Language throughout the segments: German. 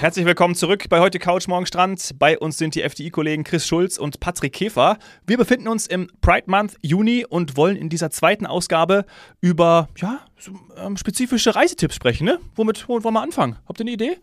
Herzlich willkommen zurück bei heute Couch Morgen Strand. Bei uns sind die FDI-Kollegen Chris Schulz und Patrick Käfer. Wir befinden uns im Pride Month Juni und wollen in dieser zweiten Ausgabe über ja, so, ähm, spezifische Reisetipps sprechen. Ne? Womit wollen wir anfangen? Habt ihr eine Idee?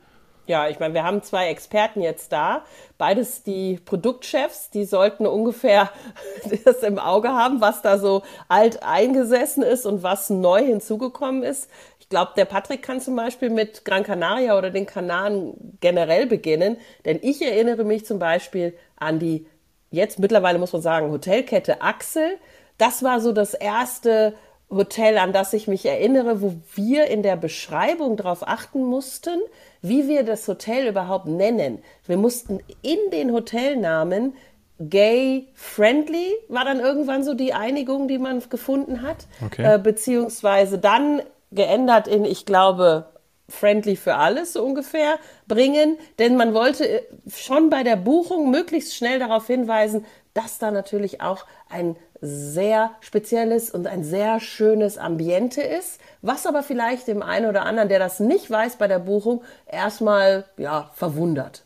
Ja, ich meine, wir haben zwei Experten jetzt da, beides die Produktchefs, die sollten ungefähr das im Auge haben, was da so alt eingesessen ist und was neu hinzugekommen ist. Ich glaube, der Patrick kann zum Beispiel mit Gran Canaria oder den Kanaren generell beginnen, denn ich erinnere mich zum Beispiel an die, jetzt mittlerweile muss man sagen, Hotelkette Axel. Das war so das erste Hotel, an das ich mich erinnere, wo wir in der Beschreibung darauf achten mussten, wie wir das Hotel überhaupt nennen. Wir mussten in den Hotelnamen gay friendly war dann irgendwann so die Einigung, die man gefunden hat, okay. äh, beziehungsweise dann geändert in, ich glaube, friendly für alles so ungefähr bringen, denn man wollte äh, schon bei der Buchung möglichst schnell darauf hinweisen, dass da natürlich auch ein sehr spezielles und ein sehr schönes Ambiente ist, was aber vielleicht dem einen oder anderen, der das nicht weiß bei der Buchung, erstmal ja, verwundert.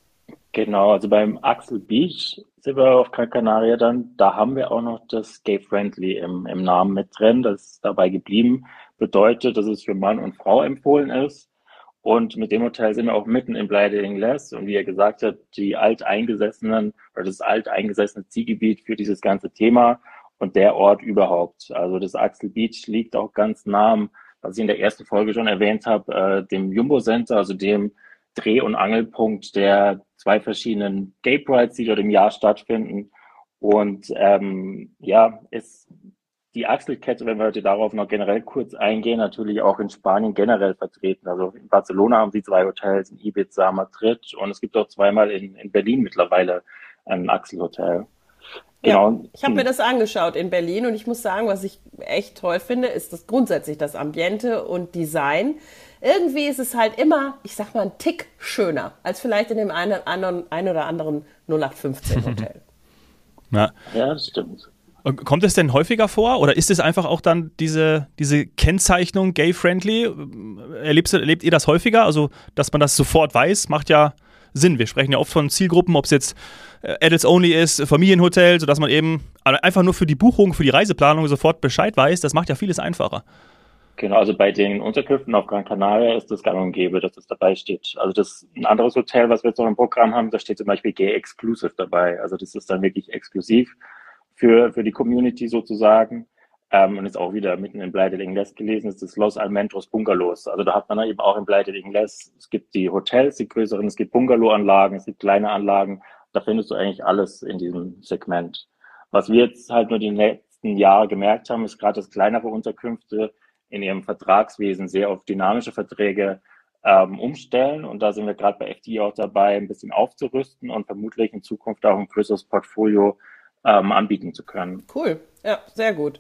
Genau, also beim Axel Beach sind wir auf Gran Canaria dann, da haben wir auch noch das Gay Friendly im, im Namen mit drin, das ist dabei geblieben, bedeutet, dass es für Mann und Frau empfohlen ist. Und mit dem Hotel sind wir auch mitten in Playa de Ingles. Und wie er gesagt hat, die alteingesessenen oder das alteingesessene Zielgebiet für dieses ganze Thema und der Ort überhaupt. Also das Axel Beach liegt auch ganz nah, was ich in der ersten Folge schon erwähnt habe, äh, dem Jumbo Center, also dem Dreh- und Angelpunkt der zwei verschiedenen Gay Prides, die dort im Jahr stattfinden. Und ähm, ja, ist die Achselkette, wenn wir heute darauf noch generell kurz eingehen, natürlich auch in Spanien generell vertreten. Also in Barcelona haben sie zwei Hotels, in Ibiza, Madrid und es gibt auch zweimal in, in Berlin mittlerweile ein Achselhotel. Genau. Ja, ich habe mir das angeschaut in Berlin und ich muss sagen, was ich echt toll finde, ist das grundsätzlich das Ambiente und Design. Irgendwie ist es halt immer, ich sag mal, ein Tick schöner als vielleicht in dem einen, anderen, ein oder anderen 0815 Hotel. ja. ja, das stimmt. Kommt es denn häufiger vor oder ist es einfach auch dann diese, diese Kennzeichnung gay-friendly? Erlebt, ihr das häufiger? Also, dass man das sofort weiß, macht ja Sinn. Wir sprechen ja oft von Zielgruppen, ob es jetzt äh, Adults Only ist, Familienhotel, sodass man eben einfach nur für die Buchung, für die Reiseplanung sofort Bescheid weiß. Das macht ja vieles einfacher. Genau, also bei den Unterkünften auf Gran Canaria ist das gang und gäbe, dass das dabei steht. Also das ein anderes Hotel, was wir jetzt noch im Programm haben, da steht zum Beispiel Gay Exclusive dabei. Also das ist dann wirklich exklusiv für, für die Community sozusagen. Ähm, und ist auch wieder mitten in Bleitel Ingles gelesen, ist das Los Almentros Bungalows. Also da hat man eben auch in Bleitel Ingles, es gibt die Hotels, die größeren, es gibt Bungalow-Anlagen, es gibt kleine Anlagen. Da findest du eigentlich alles in diesem Segment. Was wir jetzt halt nur die letzten Jahre gemerkt haben, ist gerade, dass kleinere Unterkünfte in ihrem Vertragswesen sehr auf dynamische Verträge ähm, umstellen. Und da sind wir gerade bei FD auch dabei, ein bisschen aufzurüsten und vermutlich in Zukunft auch ein größeres Portfolio ähm, anbieten zu können. Cool, ja, sehr gut.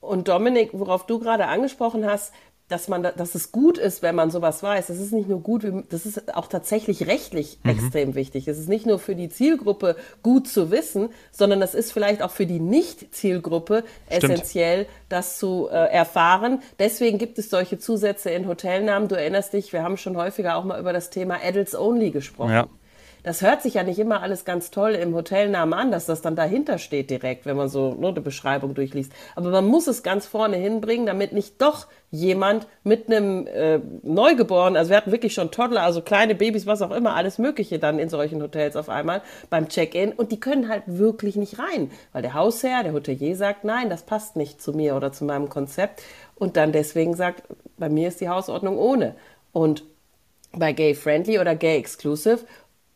Und Dominik, worauf du gerade angesprochen hast, dass man, dass es gut ist, wenn man sowas weiß. Das ist nicht nur gut, das ist auch tatsächlich rechtlich mhm. extrem wichtig. Es ist nicht nur für die Zielgruppe gut zu wissen, sondern es ist vielleicht auch für die Nicht-Zielgruppe essentiell, das zu äh, erfahren. Deswegen gibt es solche Zusätze in Hotelnamen. Du erinnerst dich, wir haben schon häufiger auch mal über das Thema Adults Only gesprochen. Ja das hört sich ja nicht immer alles ganz toll im Hotelnamen an, dass das dann dahinter steht direkt, wenn man so nur eine Beschreibung durchliest. Aber man muss es ganz vorne hinbringen, damit nicht doch jemand mit einem äh, Neugeborenen, also wir hatten wirklich schon Toddler, also kleine Babys, was auch immer, alles Mögliche dann in solchen Hotels auf einmal beim Check-in und die können halt wirklich nicht rein, weil der Hausherr, der Hotelier sagt, nein, das passt nicht zu mir oder zu meinem Konzept und dann deswegen sagt, bei mir ist die Hausordnung ohne. Und bei Gay Friendly oder Gay Exclusive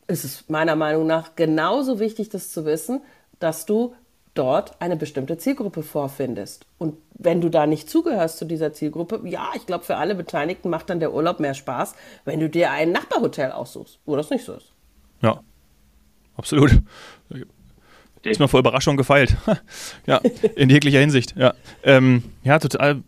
ist es meiner Meinung nach genauso wichtig, das zu wissen, dass du dort eine bestimmte Zielgruppe vorfindest. Und wenn du da nicht zugehörst zu dieser Zielgruppe, ja, ich glaube, für alle Beteiligten macht dann der Urlaub mehr Spaß, wenn du dir ein Nachbarhotel aussuchst, wo das nicht so ist. Ja, absolut. Ist mir vor Überraschung gefeilt. ja, in jeglicher Hinsicht. Ja, ähm, ja total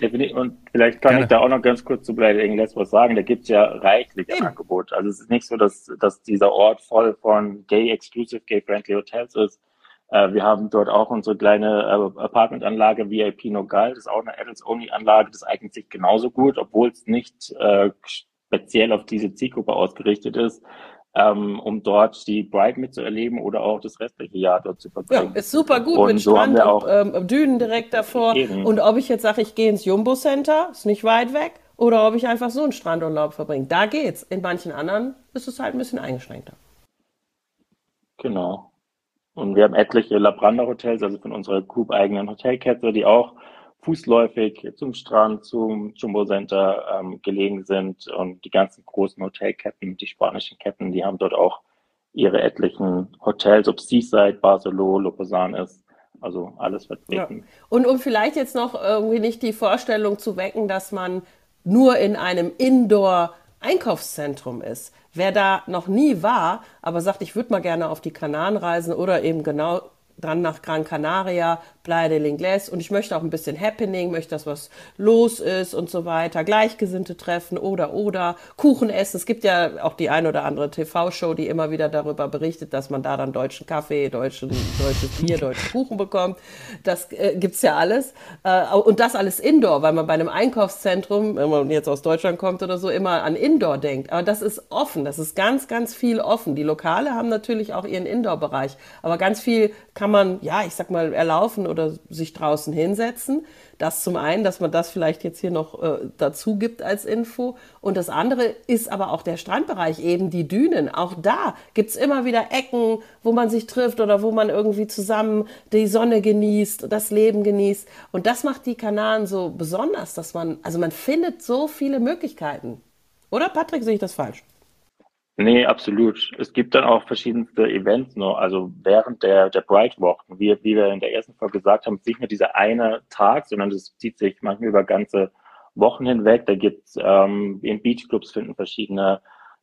Definitiv. Und vielleicht kann Gerne. ich da auch noch ganz kurz zu Blade Ingles was sagen. Da gibt's ja reichlich ein Angebot. Also es ist nicht so, dass, dass dieser Ort voll von gay exclusive, gay friendly Hotels ist. Äh, wir haben dort auch unsere kleine äh, Apartmentanlage VIP Nogal. Das ist auch eine Adults-Only-Anlage. Das eignet sich genauso gut, obwohl es nicht äh, speziell auf diese Zielgruppe ausgerichtet ist, ähm, um dort die Bride mitzuerleben oder auch das restliche Jahr dort zu verbringen. Ja, ist super gut und mit so Strand und ähm, Dünen direkt davor. Eben. Und ob ich jetzt sage, ich gehe ins Jumbo Center, ist nicht weit weg, oder ob ich einfach so einen Strandurlaub verbringe. Da geht's. In manchen anderen ist es halt ein bisschen eingeschränkter. Genau. Und wir haben etliche Labranda Hotels, also von unserer Group eigenen Hotelkette, die auch fußläufig zum Strand, zum Jumbo Center ähm, gelegen sind. Und die ganzen großen Hotelketten, die spanischen Ketten, die haben dort auch ihre etlichen Hotels, ob Seaside, Barcelona, Lopezan ist. Also alles vertreten. Ja. Und um vielleicht jetzt noch irgendwie nicht die Vorstellung zu wecken, dass man nur in einem Indoor-Einkaufszentrum ist. Wer da noch nie war, aber sagt, ich würde mal gerne auf die Kanaren reisen oder eben genau dann nach Gran Canaria, Playa del Inglés und ich möchte auch ein bisschen Happening, möchte, dass was los ist und so weiter, Gleichgesinnte treffen oder oder Kuchen essen. Es gibt ja auch die ein oder andere TV-Show, die immer wieder darüber berichtet, dass man da dann deutschen Kaffee, deutschen, deutsches Bier, deutschen Kuchen bekommt. Das äh, gibt's ja alles. Äh, und das alles Indoor, weil man bei einem Einkaufszentrum, wenn man jetzt aus Deutschland kommt oder so, immer an Indoor denkt. Aber das ist offen, das ist ganz, ganz viel offen. Die Lokale haben natürlich auch ihren Indoor-Bereich, aber ganz viel kann man, ja, ich sag mal, erlaufen oder sich draußen hinsetzen. Das zum einen, dass man das vielleicht jetzt hier noch äh, dazu gibt als Info. Und das andere ist aber auch der Strandbereich, eben die Dünen. Auch da gibt es immer wieder Ecken, wo man sich trifft oder wo man irgendwie zusammen die Sonne genießt, das Leben genießt. Und das macht die Kanaren so besonders, dass man, also man findet so viele Möglichkeiten. Oder Patrick, sehe ich das falsch? Nee, absolut. Es gibt dann auch verschiedenste Events noch, also während der, der Bright-Wochen, wie, wie wir in der ersten Folge gesagt haben, nicht nur dieser eine Tag, sondern das zieht sich manchmal über ganze Wochen hinweg. Da gibt's ähm, in Beachclubs finden verschiedene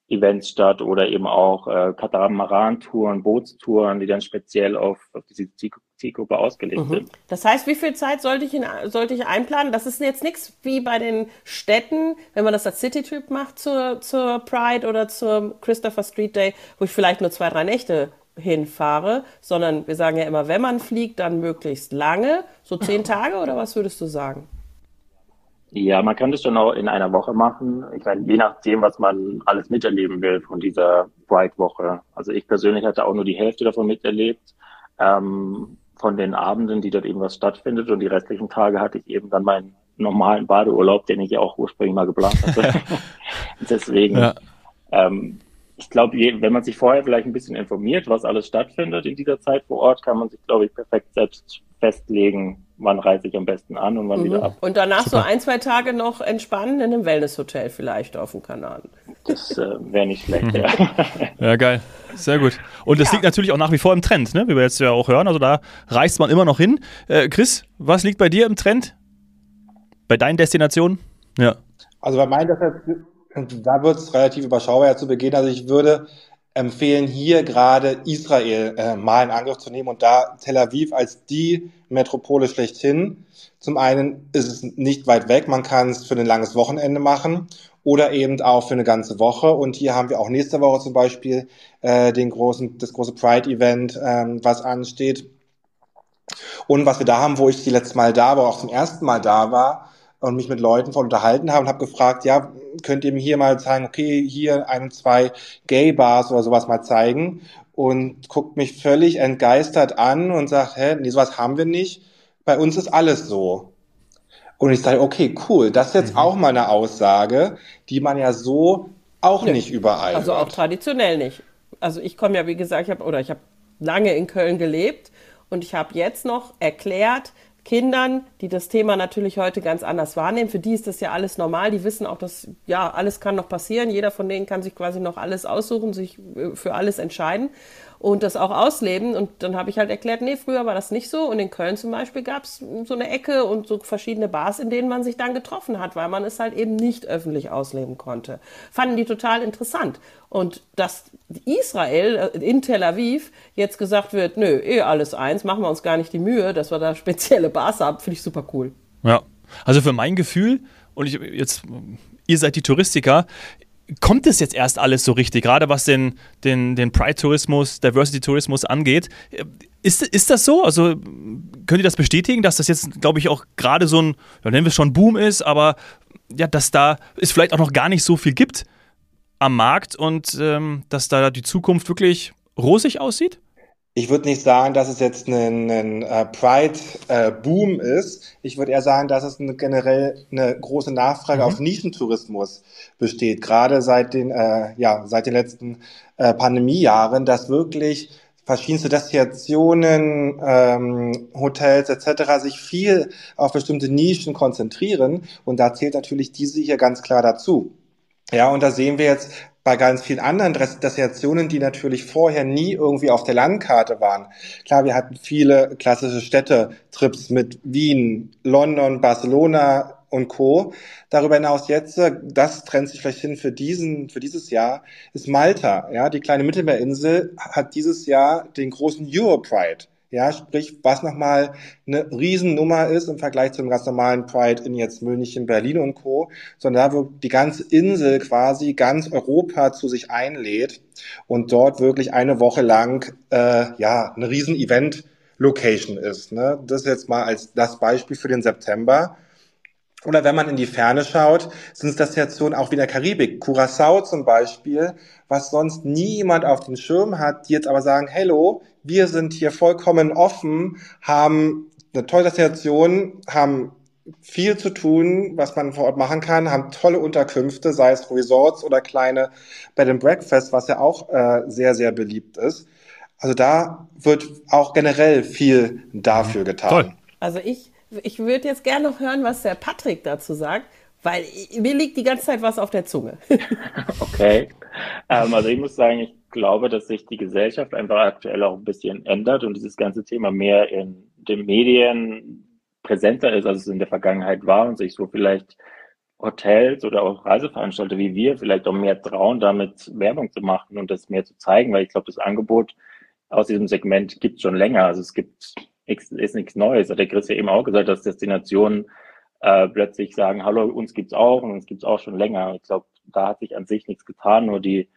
Events statt oder eben auch äh, Katamaran-Touren, Bootstouren, die dann speziell auf, auf diese Zielgruppe ausgelegt mhm. sind. Das heißt, wie viel Zeit sollte ich, in, sollte ich einplanen? Das ist jetzt nichts wie bei den Städten, wenn man das als City-Trip macht zur, zur Pride oder zur Christopher Street Day, wo ich vielleicht nur zwei, drei Nächte hinfahre, sondern wir sagen ja immer, wenn man fliegt, dann möglichst lange, so zehn Tage oder was würdest du sagen? Ja, man kann das schon auch in einer Woche machen. Ich meine, je nachdem, was man alles miterleben will von dieser Bright-Woche. Also ich persönlich hatte auch nur die Hälfte davon miterlebt, ähm, von den Abenden, die dort irgendwas stattfindet. Und die restlichen Tage hatte ich eben dann meinen normalen Badeurlaub, den ich ja auch ursprünglich mal geplant hatte. Deswegen, ja. ähm, ich glaube, wenn man sich vorher vielleicht ein bisschen informiert, was alles stattfindet in dieser Zeit vor Ort, kann man sich, glaube ich, perfekt selbst festlegen, wann reise ich am besten an und wann mhm. wieder ab. Und danach so ein, zwei Tage noch entspannen in einem Wellnesshotel vielleicht auf dem Kanal. Das äh, wäre nicht schlecht, ja. ja, geil. Sehr gut. Und das ja. liegt natürlich auch nach wie vor im Trend, ne? wie wir jetzt ja auch hören. Also da reist man immer noch hin. Äh, Chris, was liegt bei dir im Trend? Bei deinen Destinationen? Ja. Also bei meinen Destinationen, da wird es relativ überschaubar ja zu Beginn. Also ich würde empfehlen, hier gerade Israel äh, mal in Angriff zu nehmen und da Tel Aviv als die Metropole schlechthin. Zum einen ist es nicht weit weg, man kann es für ein langes Wochenende machen oder eben auch für eine ganze Woche. Und hier haben wir auch nächste Woche zum Beispiel äh, den großen, das große Pride-Event, ähm, was ansteht. Und was wir da haben, wo ich die letzte Mal da war, auch zum ersten Mal da war, und mich mit Leuten von unterhalten habe und habe gefragt, ja, könnt ihr mir hier mal zeigen, okay, hier ein, zwei Gay-Bars oder sowas mal zeigen und guckt mich völlig entgeistert an und sagt, hä, nee, sowas haben wir nicht. Bei uns ist alles so. Und ich sage, okay, cool, das ist jetzt mhm. auch mal eine Aussage, die man ja so auch nee. nicht überall Also hört. auch traditionell nicht. Also ich komme ja, wie gesagt, ich habe oder ich habe lange in Köln gelebt und ich habe jetzt noch erklärt, Kindern, die das Thema natürlich heute ganz anders wahrnehmen. Für die ist das ja alles normal. Die wissen auch, dass ja alles kann noch passieren. Jeder von denen kann sich quasi noch alles aussuchen, sich äh, für alles entscheiden und das auch ausleben. Und dann habe ich halt erklärt, nee, früher war das nicht so. Und in Köln zum Beispiel gab es so eine Ecke und so verschiedene Bars, in denen man sich dann getroffen hat, weil man es halt eben nicht öffentlich ausleben konnte. Fanden die total interessant. Und dass Israel äh, in Tel Aviv jetzt gesagt wird, nö, eh alles eins, machen wir uns gar nicht die Mühe, dass wir da spezielle Bars haben, finde ich super cool. Ja, also für mein Gefühl, und ich jetzt, ihr seid die Touristiker, kommt es jetzt erst alles so richtig, gerade was den, den, den Pride-Tourismus, Diversity-Tourismus angeht. Ist, ist das so? Also könnt ihr das bestätigen, dass das jetzt, glaube ich, auch gerade so ein, ja, nennen wir es schon Boom ist, aber ja, dass da es vielleicht auch noch gar nicht so viel gibt am Markt und ähm, dass da die Zukunft wirklich rosig aussieht? Ich würde nicht sagen, dass es jetzt ein, ein uh, Pride-Boom uh, ist. Ich würde eher sagen, dass es eine, generell eine große Nachfrage mhm. auf Nischentourismus besteht. Gerade seit den, äh, ja, seit den letzten äh, Pandemiejahren, dass wirklich verschiedenste Destinationen, ähm, Hotels etc. sich viel auf bestimmte Nischen konzentrieren. Und da zählt natürlich diese hier ganz klar dazu. Ja, und da sehen wir jetzt bei ganz vielen anderen Destinationen, die natürlich vorher nie irgendwie auf der Landkarte waren. Klar, wir hatten viele klassische Städtetrips mit Wien, London, Barcelona und Co. Darüber hinaus jetzt, das trennt sich vielleicht hin für diesen, für dieses Jahr, ist Malta. Ja, die kleine Mittelmeerinsel hat dieses Jahr den großen Europride. Ja, sprich, was nochmal eine Riesennummer ist im Vergleich zum ganz normalen Pride in jetzt München, Berlin und Co., sondern da wo die ganze Insel quasi ganz Europa zu sich einlädt und dort wirklich eine Woche lang äh, ja eine riesen Event-Location ist. Ne? Das jetzt mal als das Beispiel für den September. Oder wenn man in die Ferne schaut, sind es Destinationen auch wie in der Karibik. Curacao zum Beispiel, was sonst nie jemand auf den Schirm hat, die jetzt aber sagen, hello, wir sind hier vollkommen offen, haben eine tolle Destination, haben viel zu tun, was man vor Ort machen kann, haben tolle Unterkünfte, sei es Resorts oder kleine Bed and Breakfast, was ja auch äh, sehr, sehr beliebt ist. Also da wird auch generell viel dafür getan. Toll. Also ich ich würde jetzt gerne noch hören, was der Patrick dazu sagt, weil mir liegt die ganze Zeit was auf der Zunge. okay. Ähm, also ich muss sagen, ich glaube, dass sich die Gesellschaft einfach aktuell auch ein bisschen ändert und dieses ganze Thema mehr in den Medien präsenter ist, als es in der Vergangenheit war und sich so vielleicht Hotels oder auch Reiseveranstalter wie wir vielleicht auch mehr trauen, damit Werbung zu machen und das mehr zu zeigen, weil ich glaube, das Angebot aus diesem Segment gibt es schon länger. Also es gibt ist nichts Neues. Hat der Chris ja eben auch gesagt, dass Destinationen äh, plötzlich sagen, hallo, uns gibt's auch und uns gibt's auch schon länger. Ich glaube, da hat sich an sich nichts getan, nur die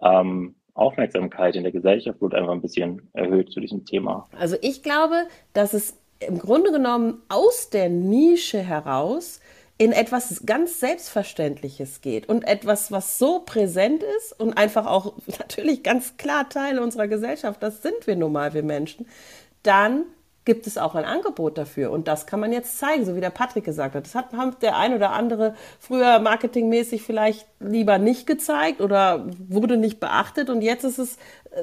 ähm, Aufmerksamkeit in der Gesellschaft wird einfach ein bisschen erhöht zu diesem Thema. Also ich glaube, dass es im Grunde genommen aus der Nische heraus in etwas ganz Selbstverständliches geht und etwas, was so präsent ist und einfach auch natürlich ganz klar Teil unserer Gesellschaft, das sind wir nun mal, wir Menschen, dann gibt es auch ein Angebot dafür. Und das kann man jetzt zeigen, so wie der Patrick gesagt hat. Das hat der ein oder andere früher marketingmäßig vielleicht lieber nicht gezeigt oder wurde nicht beachtet. Und jetzt ist es,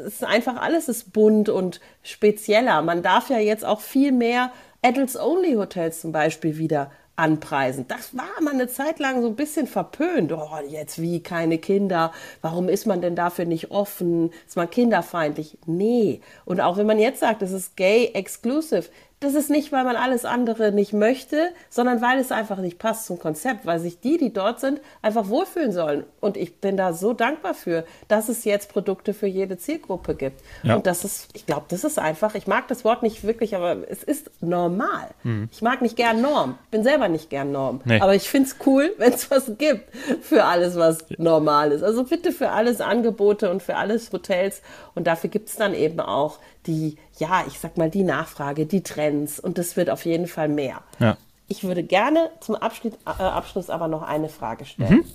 ist einfach alles ist bunt und spezieller. Man darf ja jetzt auch viel mehr Adults-Only-Hotels zum Beispiel wieder anpreisen. Das war mal eine Zeit lang so ein bisschen verpönt. Oh, jetzt wie keine Kinder. Warum ist man denn dafür nicht offen? Ist man kinderfeindlich? Nee. Und auch wenn man jetzt sagt, es ist gay exclusive, das ist nicht, weil man alles andere nicht möchte, sondern weil es einfach nicht passt zum Konzept, weil sich die, die dort sind, einfach wohlfühlen sollen. Und ich bin da so dankbar für, dass es jetzt Produkte für jede Zielgruppe gibt. Ja. Und das ist, ich glaube, das ist einfach, ich mag das Wort nicht wirklich, aber es ist normal. Mhm. Ich mag nicht gern Norm. Bin selber nicht gern Norm. Nee. Aber ich finde es cool, wenn es was gibt für alles, was normal ist. Also bitte für alles Angebote und für alles Hotels. Und dafür gibt es dann eben auch die, ja, ich sag mal, die Nachfrage, die Trends und das wird auf jeden Fall mehr. Ja. Ich würde gerne zum Abschluss, äh, Abschluss aber noch eine Frage stellen. Mhm.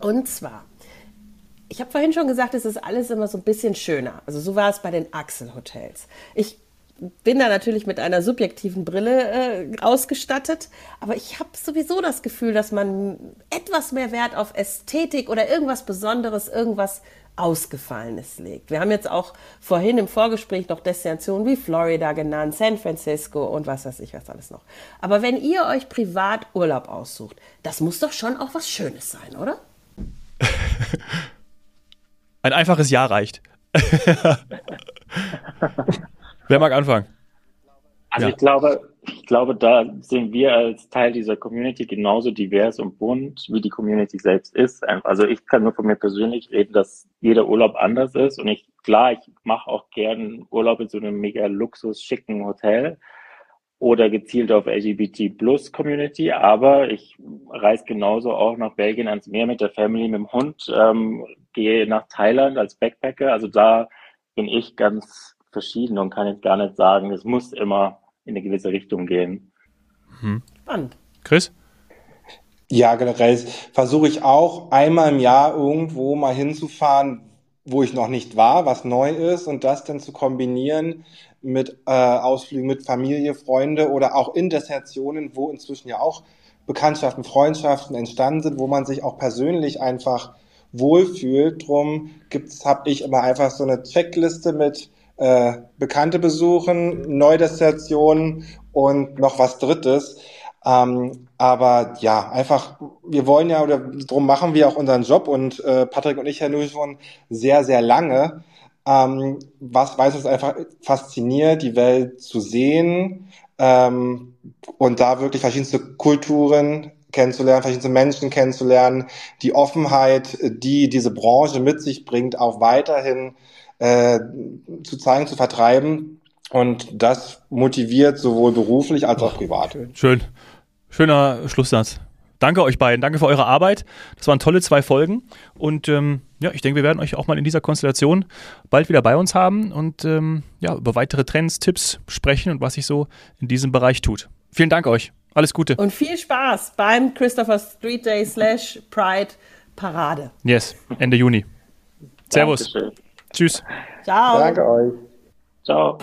Und zwar, ich habe vorhin schon gesagt, es ist alles immer so ein bisschen schöner. Also so war es bei den Axel-Hotels. Ich bin da natürlich mit einer subjektiven Brille äh, ausgestattet, aber ich habe sowieso das Gefühl, dass man etwas mehr Wert auf Ästhetik oder irgendwas Besonderes, irgendwas Ausgefallenes legt. Wir haben jetzt auch vorhin im Vorgespräch noch Destinationen wie Florida genannt, San Francisco und was weiß ich was alles noch. Aber wenn ihr euch privat Urlaub aussucht, das muss doch schon auch was Schönes sein, oder? Ein einfaches Ja reicht. Wer mag anfangen? Also ja. ich glaube, ich glaube, da sind wir als Teil dieser Community genauso divers und bunt, wie die Community selbst ist. Also ich kann nur von mir persönlich reden, dass jeder Urlaub anders ist. Und ich, klar, ich mache auch gern Urlaub in so einem mega Luxus, schicken Hotel oder gezielt auf LGBT Plus Community, aber ich reise genauso auch nach Belgien ans Meer mit der Family, mit dem Hund, ähm, gehe nach Thailand als Backpacker. Also da bin ich ganz verschieden und kann jetzt gar nicht sagen, es muss immer in eine gewisse Richtung gehen. Hm. Spannend. Chris? Ja, generell versuche ich auch einmal im Jahr irgendwo mal hinzufahren, wo ich noch nicht war, was neu ist und das dann zu kombinieren mit äh, Ausflügen mit Familie, Freunde oder auch in Destinationen, wo inzwischen ja auch Bekanntschaften, Freundschaften entstanden sind, wo man sich auch persönlich einfach wohlfühlt. Drum gibt's, habe ich immer einfach so eine Checkliste mit äh, Bekannte besuchen, Neudestinationen und noch was Drittes. Ähm, aber ja, einfach, wir wollen ja, oder drum machen wir auch unseren Job und äh, Patrick und ich ja nur schon sehr, sehr lange. Ähm, was weiß uns einfach fasziniert, die Welt zu sehen ähm, und da wirklich verschiedenste Kulturen kennenzulernen, verschiedenste Menschen kennenzulernen, die Offenheit, die diese Branche mit sich bringt, auch weiterhin äh, zu zeigen, zu vertreiben. Und das motiviert sowohl beruflich als auch privat. Schön. Schöner Schlusssatz. Danke euch beiden, danke für eure Arbeit. Das waren tolle zwei Folgen. Und ähm, ja, ich denke, wir werden euch auch mal in dieser Konstellation bald wieder bei uns haben und ähm, ja, über weitere Trends, Tipps sprechen und was sich so in diesem Bereich tut. Vielen Dank euch. Alles Gute. Und viel Spaß beim Christopher Street Day slash Pride Parade. Yes, Ende Juni. Servus. Dankeschön. Tschüss. Ciao. Danke euch. Ciao.